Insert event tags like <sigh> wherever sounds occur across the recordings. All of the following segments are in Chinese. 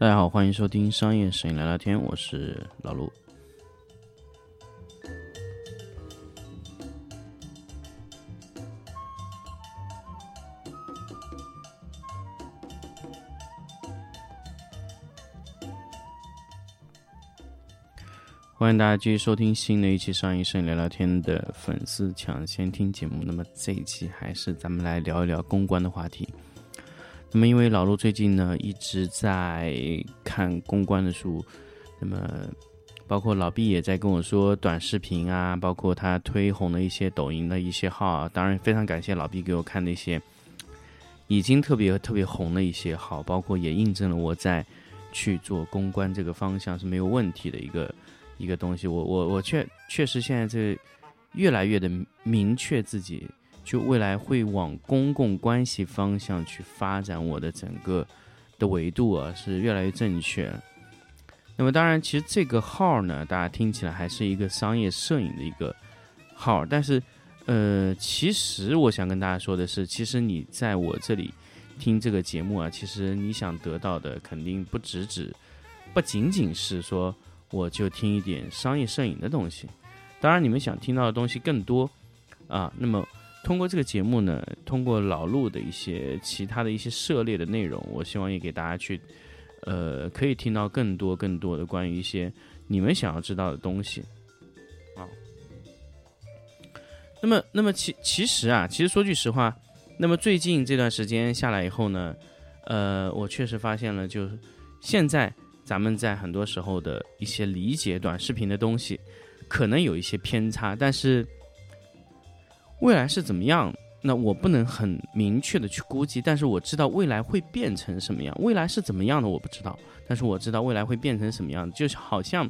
大家好，欢迎收听商业摄影聊聊天，我是老陆。欢迎大家继续收听新的一期商业摄影聊聊天的粉丝抢先听节目。那么这一期还是咱们来聊一聊公关的话题。那么因为老陆最近呢一直在看公关的书，那么包括老毕也在跟我说短视频啊，包括他推红的一些抖音的一些号。当然非常感谢老毕给我看那些已经特别特别红的一些号，包括也印证了我在去做公关这个方向是没有问题的一个。一个东西，我我我确确实现在这越来越的明确自己，就未来会往公共关系方向去发展，我的整个的维度啊是越来越正确。那么当然，其实这个号呢，大家听起来还是一个商业摄影的一个号，但是呃，其实我想跟大家说的是，其实你在我这里听这个节目啊，其实你想得到的肯定不只止，不仅仅是说。我就听一点商业摄影的东西，当然你们想听到的东西更多啊。那么通过这个节目呢，通过老陆的一些其他的一些涉猎的内容，我希望也给大家去，呃，可以听到更多更多的关于一些你们想要知道的东西啊。那么，那么其其实啊，其实说句实话，那么最近这段时间下来以后呢，呃，我确实发现了，就是现在。咱们在很多时候的一些理解短视频的东西，可能有一些偏差，但是未来是怎么样？那我不能很明确的去估计，但是我知道未来会变成什么样。未来是怎么样的我不知道，但是我知道未来会变成什么样。就是好像，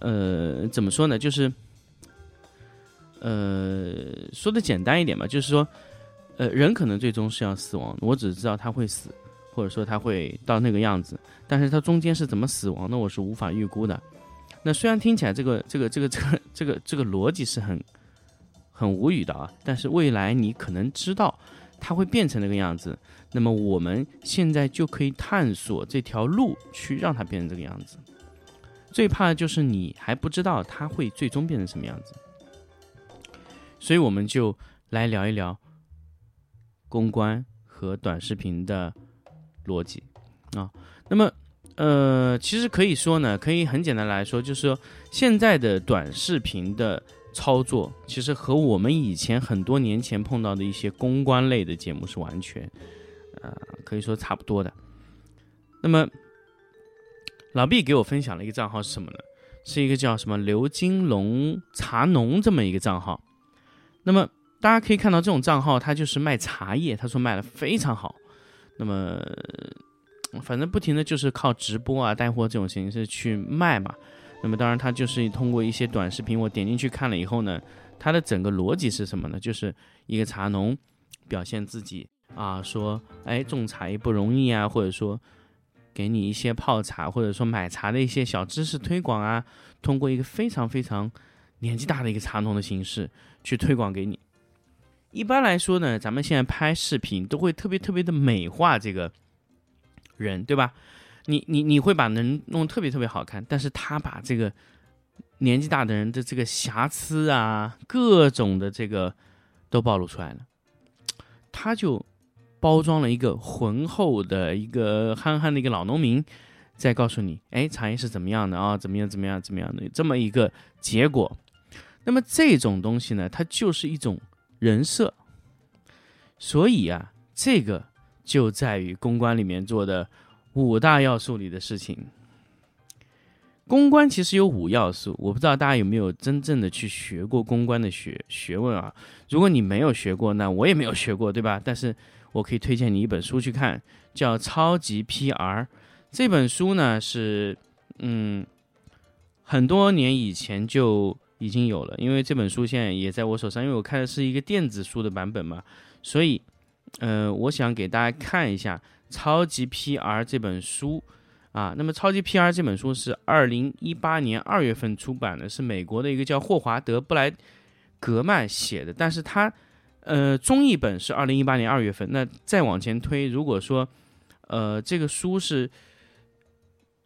呃，怎么说呢？就是，呃，说的简单一点吧，就是说，呃，人可能最终是要死亡，我只知道他会死。或者说他会到那个样子，但是他中间是怎么死亡的，我是无法预估的。那虽然听起来这个这个这个这个这个这个逻辑是很 <laughs> 很无语的啊，但是未来你可能知道它会变成那个样子，那么我们现在就可以探索这条路去让它变成这个样子。最怕的就是你还不知道它会最终变成什么样子，所以我们就来聊一聊公关和短视频的。逻辑啊，那么呃，其实可以说呢，可以很简单来说，就是说现在的短视频的操作，其实和我们以前很多年前碰到的一些公关类的节目是完全呃，可以说差不多的。那么老毕给我分享了一个账号是什么呢？是一个叫什么刘金龙茶农这么一个账号。那么大家可以看到，这种账号他就是卖茶叶，他说卖的非常好。那么，反正不停的就是靠直播啊、带货这种形式去卖嘛。那么当然，他就是通过一些短视频，我点进去看了以后呢，他的整个逻辑是什么呢？就是一个茶农表现自己啊，说哎种茶叶不容易啊，或者说给你一些泡茶或者说买茶的一些小知识推广啊，通过一个非常非常年纪大的一个茶农的形式去推广给你。一般来说呢，咱们现在拍视频都会特别特别的美化这个人，对吧？你你你会把人弄特别特别好看，但是他把这个年纪大的人的这个瑕疵啊，各种的这个都暴露出来了，他就包装了一个浑厚的一个憨憨的一个老农民，在告诉你，哎，茶叶是怎么样的啊？怎么样怎么样怎么样的这么一个结果。那么这种东西呢，它就是一种。人设，所以啊，这个就在于公关里面做的五大要素里的事情。公关其实有五要素，我不知道大家有没有真正的去学过公关的学学问啊？如果你没有学过，那我也没有学过，对吧？但是我可以推荐你一本书去看，叫《超级 PR》这本书呢，是嗯，很多年以前就。已经有了，因为这本书现在也在我手上，因为我看的是一个电子书的版本嘛，所以，呃，我想给大家看一下《超级 PR》这本书啊。那么，《超级 PR》这本书是二零一八年二月份出版的，是美国的一个叫霍华德·布莱格曼写的，但是他，呃，中译本是二零一八年二月份。那再往前推，如果说，呃，这个书是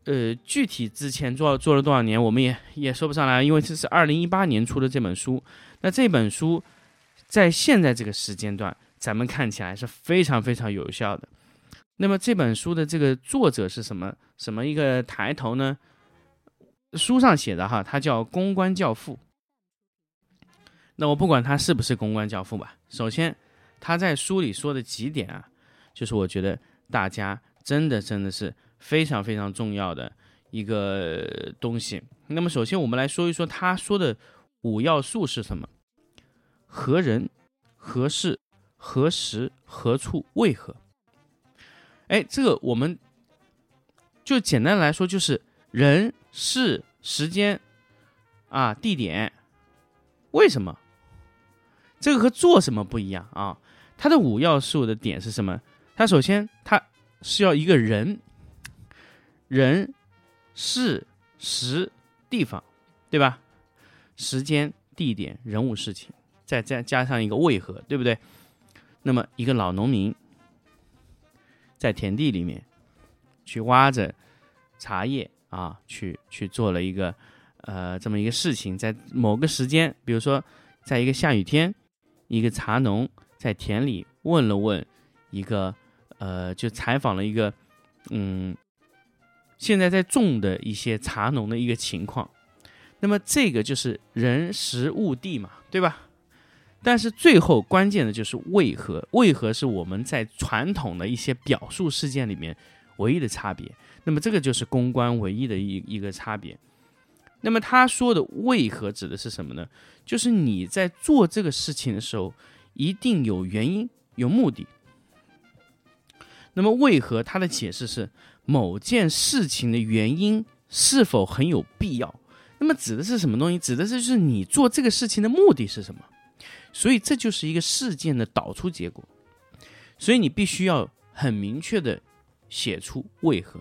呃，具体之前做做了多少年，我们也也说不上来，因为这是二零一八年出的这本书。那这本书在现在这个时间段，咱们看起来是非常非常有效的。那么这本书的这个作者是什么什么一个抬头呢？书上写的哈，他叫公关教父。那我不管他是不是公关教父吧，首先他在书里说的几点啊，就是我觉得大家真的真的是非常非常重要的一个东西。那么首先我们来说一说他说的五要素是什么：何人、何事、何时、何处、为何。哎，这个我们就简单来说，就是人、事、时间啊、地点，为什么？这个和做什么不一样啊？它的五要素的点是什么？它首先它是要一个人、人、事、时、地方，对吧？时间、地点、人物、事情，再再加上一个为何，对不对？那么一个老农民。在田地里面，去挖着茶叶啊，去去做了一个呃这么一个事情。在某个时间，比如说在一个下雨天，一个茶农在田里问了问一个呃，就采访了一个嗯，现在在种的一些茶农的一个情况。那么这个就是人时物地嘛，对吧？但是最后关键的就是为何？为何是我们在传统的一些表述事件里面唯一的差别？那么这个就是公关唯一的一一个差别。那么他说的为何指的是什么呢？就是你在做这个事情的时候，一定有原因、有目的。那么为何他的解释是某件事情的原因是否很有必要？那么指的是什么东西？指的是就是你做这个事情的目的是什么？所以这就是一个事件的导出结果，所以你必须要很明确的写出为何。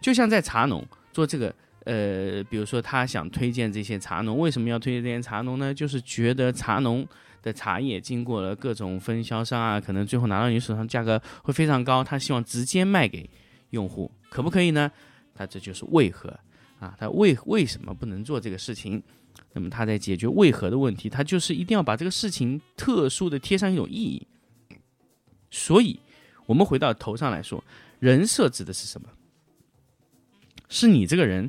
就像在茶农做这个，呃，比如说他想推荐这些茶农，为什么要推荐这些茶农呢？就是觉得茶农的茶叶经过了各种分销商啊，可能最后拿到你手上价格会非常高，他希望直接卖给用户，可不可以呢？他这就是为何啊？他为为什么不能做这个事情？那么他在解决为何的问题，他就是一定要把这个事情特殊的贴上一种意义。所以，我们回到头上来说，人设指的是什么？是你这个人，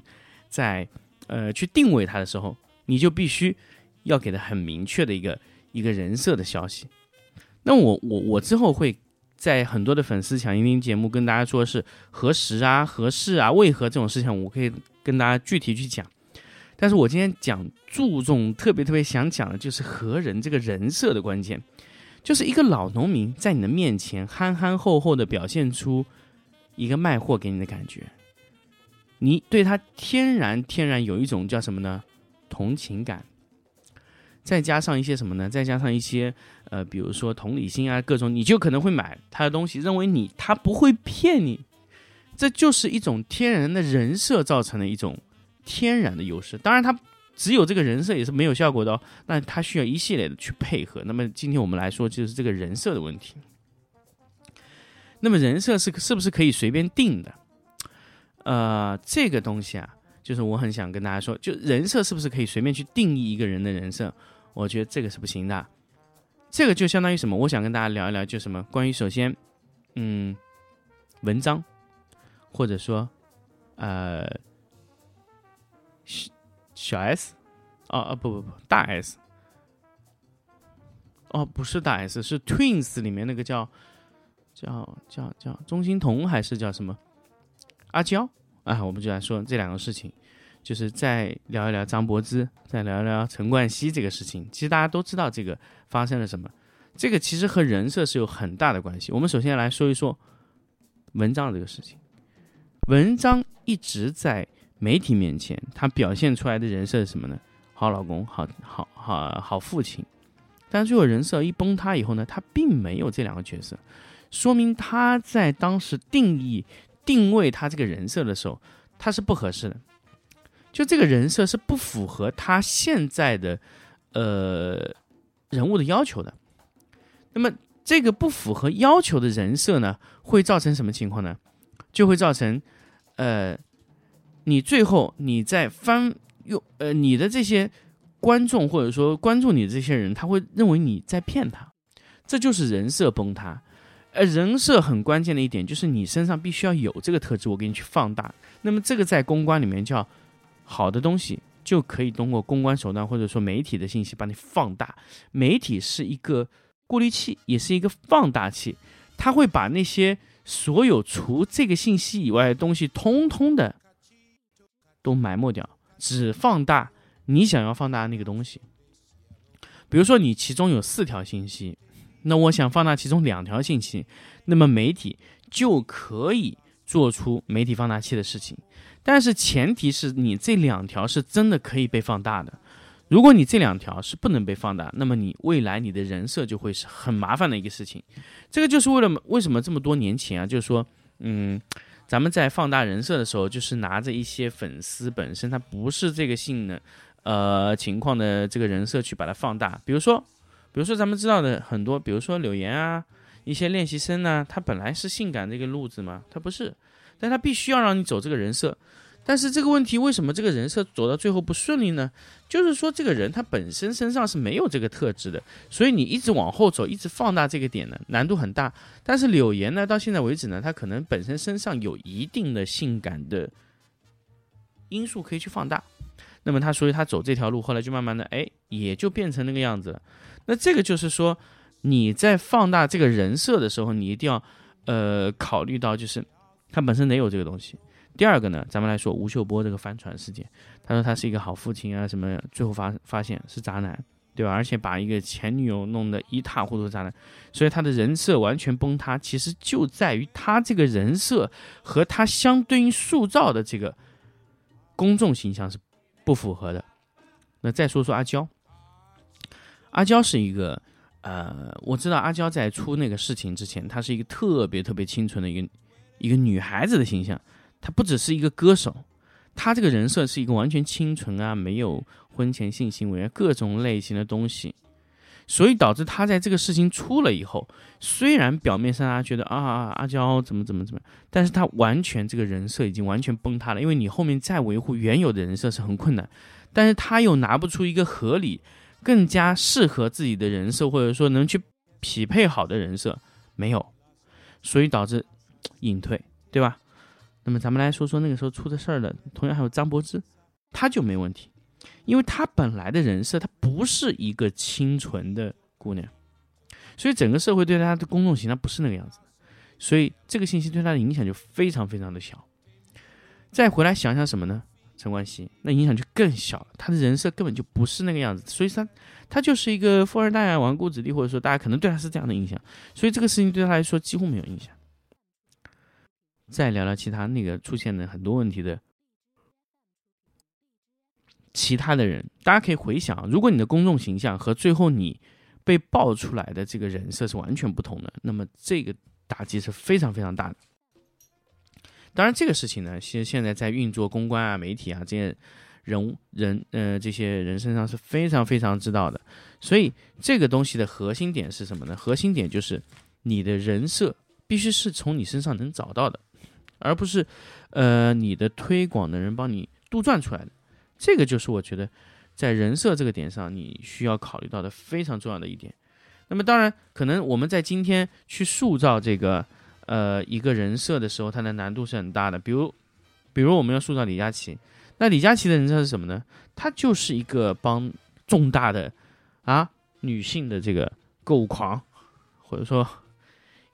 在呃去定位他的时候，你就必须要给他很明确的一个一个人设的消息。那我我我之后会在很多的粉丝抢音听节目跟大家说是何时啊、何事啊、为何这种事情，我可以跟大家具体去讲。但是我今天讲注重特别特别想讲的就是何人这个人设的关键，就是一个老农民在你的面前憨憨厚厚的表现出一个卖货给你的感觉，你对他天然天然有一种叫什么呢？同情感，再加上一些什么呢？再加上一些呃，比如说同理心啊，各种你就可能会买他的东西，认为你他不会骗你，这就是一种天然的人设造成的一种。天然的优势，当然它只有这个人设也是没有效果的哦。那它需要一系列的去配合。那么今天我们来说就是这个人设的问题。那么人设是是不是可以随便定的？呃，这个东西啊，就是我很想跟大家说，就人设是不是可以随便去定义一个人的人设？我觉得这个是不行的。这个就相当于什么？我想跟大家聊一聊，就什么关于首先，嗯，文章，或者说，呃。小 S，哦哦不不不大 S，哦不是大 S 是 Twins 里面那个叫叫叫叫钟欣桐还是叫什么阿娇啊？我们就来说这两个事情，就是再聊一聊张柏芝，再聊一聊陈冠希这个事情。其实大家都知道这个发生了什么，这个其实和人设是有很大的关系。我们首先来说一说文章这个事情，文章一直在。媒体面前，他表现出来的人设是什么呢？好老公，好好好好父亲。但最后人设一崩塌以后呢，他并没有这两个角色，说明他在当时定义定位他这个人设的时候，他是不合适的。就这个人设是不符合他现在的呃人物的要求的。那么这个不符合要求的人设呢，会造成什么情况呢？就会造成呃。你最后你在翻用呃你的这些观众或者说关注你的这些人，他会认为你在骗他，这就是人设崩塌。呃，人设很关键的一点就是你身上必须要有这个特质，我给你去放大。那么这个在公关里面叫好的东西，就可以通过公关手段或者说媒体的信息把你放大。媒体是一个过滤器，也是一个放大器，它会把那些所有除这个信息以外的东西，通通的都埋没掉，只放大你想要放大那个东西。比如说，你其中有四条信息。那我想放大其中两条信息，那么媒体就可以做出媒体放大器的事情，但是前提是你这两条是真的可以被放大的。如果你这两条是不能被放大，那么你未来你的人设就会是很麻烦的一个事情。这个就是为了为什么这么多年前啊，就是说，嗯，咱们在放大人设的时候，就是拿着一些粉丝本身他不是这个性能呃情况的这个人设去把它放大，比如说。比如说咱们知道的很多，比如说柳岩啊，一些练习生呢，他本来是性感这个路子嘛，他不是，但他必须要让你走这个人设。但是这个问题为什么这个人设走到最后不顺利呢？就是说这个人他本身身上是没有这个特质的，所以你一直往后走，一直放大这个点呢，难度很大。但是柳岩呢，到现在为止呢，他可能本身身上有一定的性感的因素可以去放大，那么他所以他走这条路，后来就慢慢的哎，也就变成那个样子了。那这个就是说，你在放大这个人设的时候，你一定要，呃，考虑到就是他本身得有这个东西。第二个呢，咱们来说吴秀波这个帆船事件，他说他是一个好父亲啊，什么最后发发现是渣男，对吧？而且把一个前女友弄得一塌糊涂，渣男，所以他的人设完全崩塌。其实就在于他这个人设和他相对应塑造的这个公众形象是不符合的。那再说说阿娇。阿娇是一个，呃，我知道阿娇在出那个事情之前，她是一个特别特别清纯的一个一个女孩子的形象。他不只是一个歌手，他这个人设是一个完全清纯啊，没有婚前性行为，各种类型的东西。所以导致他在这个事情出了以后，虽然表面上大家觉得啊阿娇怎么怎么怎么，但是他完全这个人设已经完全崩塌了。因为你后面再维护原有的人设是很困难，但是他又拿不出一个合理。更加适合自己的人设，或者说能去匹配好的人设没有，所以导致隐退，对吧？那么咱们来说说那个时候出的事儿的，同样还有张柏芝，她就没问题，因为她本来的人设她不是一个清纯的姑娘，所以整个社会对她的公众形象不是那个样子，所以这个信息对她的影响就非常非常的小。再回来想想什么呢？陈冠希，那影响就更小了。他的人设根本就不是那个样子，所以他他就是一个富二代，纨绔子弟，或者说大家可能对他是这样的印象，所以这个事情对他来说几乎没有影响。再聊聊其他那个出现的很多问题的其他的人，大家可以回想，如果你的公众形象和最后你被爆出来的这个人设是完全不同的，那么这个打击是非常非常大的。当然，这个事情呢，其实现在在运作公关啊、媒体啊这些人人呃这些人身上是非常非常知道的。所以这个东西的核心点是什么呢？核心点就是你的人设必须是从你身上能找到的，而不是呃你的推广的人帮你杜撰出来的。这个就是我觉得在人设这个点上你需要考虑到的非常重要的一点。那么当然，可能我们在今天去塑造这个。呃，一个人设的时候，它的难度是很大的。比如，比如我们要塑造李佳琦，那李佳琦的人设是什么呢？他就是一个帮重大的啊女性的这个购物狂，或者说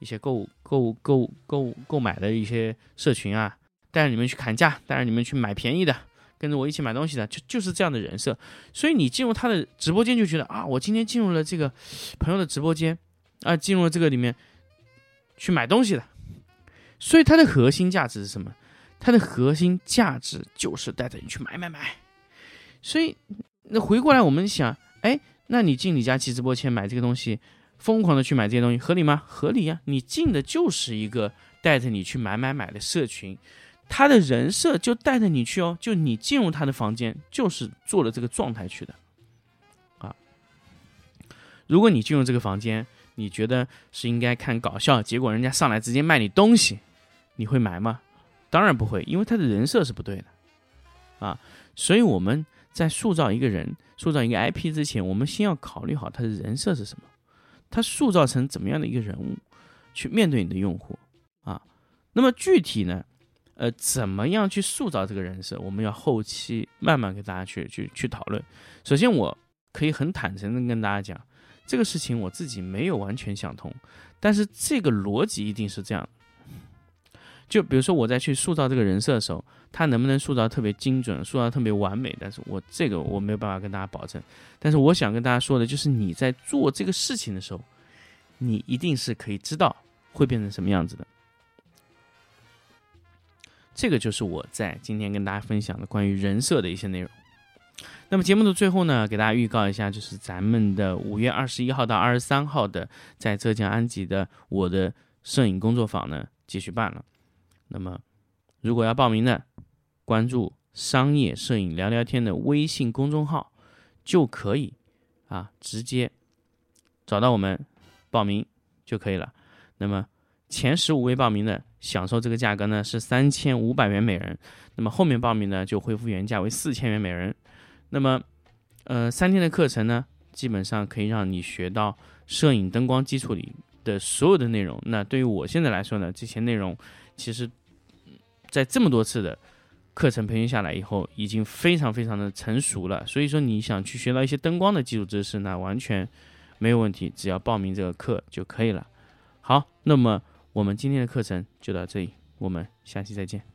一些购购购购购买的一些社群啊，带着你们去砍价，带着你们去买便宜的，跟着我一起买东西的，就就是这样的人设。所以你进入他的直播间就觉得啊，我今天进入了这个朋友的直播间啊，进入了这个里面。去买东西的，所以它的核心价值是什么？它的核心价值就是带着你去买买买。所以那回过来我们想，哎，那你进李佳琦直播间买这个东西，疯狂的去买这些东西，合理吗？合理呀！你进的就是一个带着你去买买买的社群，他的人设就带着你去哦，就你进入他的房间就是做了这个状态去的啊。如果你进入这个房间，你觉得是应该看搞笑，结果人家上来直接卖你东西，你会买吗？当然不会，因为他的人设是不对的，啊。所以我们在塑造一个人、塑造一个 IP 之前，我们先要考虑好他的人设是什么，他塑造成怎么样的一个人物，去面对你的用户啊。那么具体呢，呃，怎么样去塑造这个人设，我们要后期慢慢给大家去去去讨论。首先，我可以很坦诚的跟大家讲，这个事情我自己没有完全想通，但是这个逻辑一定是这样。就比如说我在去塑造这个人设的时候，他能不能塑造特别精准，塑造特别完美？但是我这个我没有办法跟大家保证。但是我想跟大家说的就是，你在做这个事情的时候，你一定是可以知道会变成什么样子的。这个就是我在今天跟大家分享的关于人设的一些内容。那么节目的最后呢，给大家预告一下，就是咱们的五月二十一号到二十三号的在浙江安吉的我的摄影工作坊呢，继续办了。那么，如果要报名的，关注“商业摄影聊聊天”的微信公众号，就可以啊，直接找到我们报名就可以了。那么前十五位报名的，享受这个价格呢是三千五百元每人。那么后面报名呢，就恢复原价为四千元每人。那么，呃，三天的课程呢，基本上可以让你学到摄影灯光基础里的所有的内容。那对于我现在来说呢，这些内容其实。在这么多次的课程培训下来以后，已经非常非常的成熟了。所以说，你想去学到一些灯光的基础知识，那完全没有问题，只要报名这个课就可以了。好，那么我们今天的课程就到这里，我们下期再见。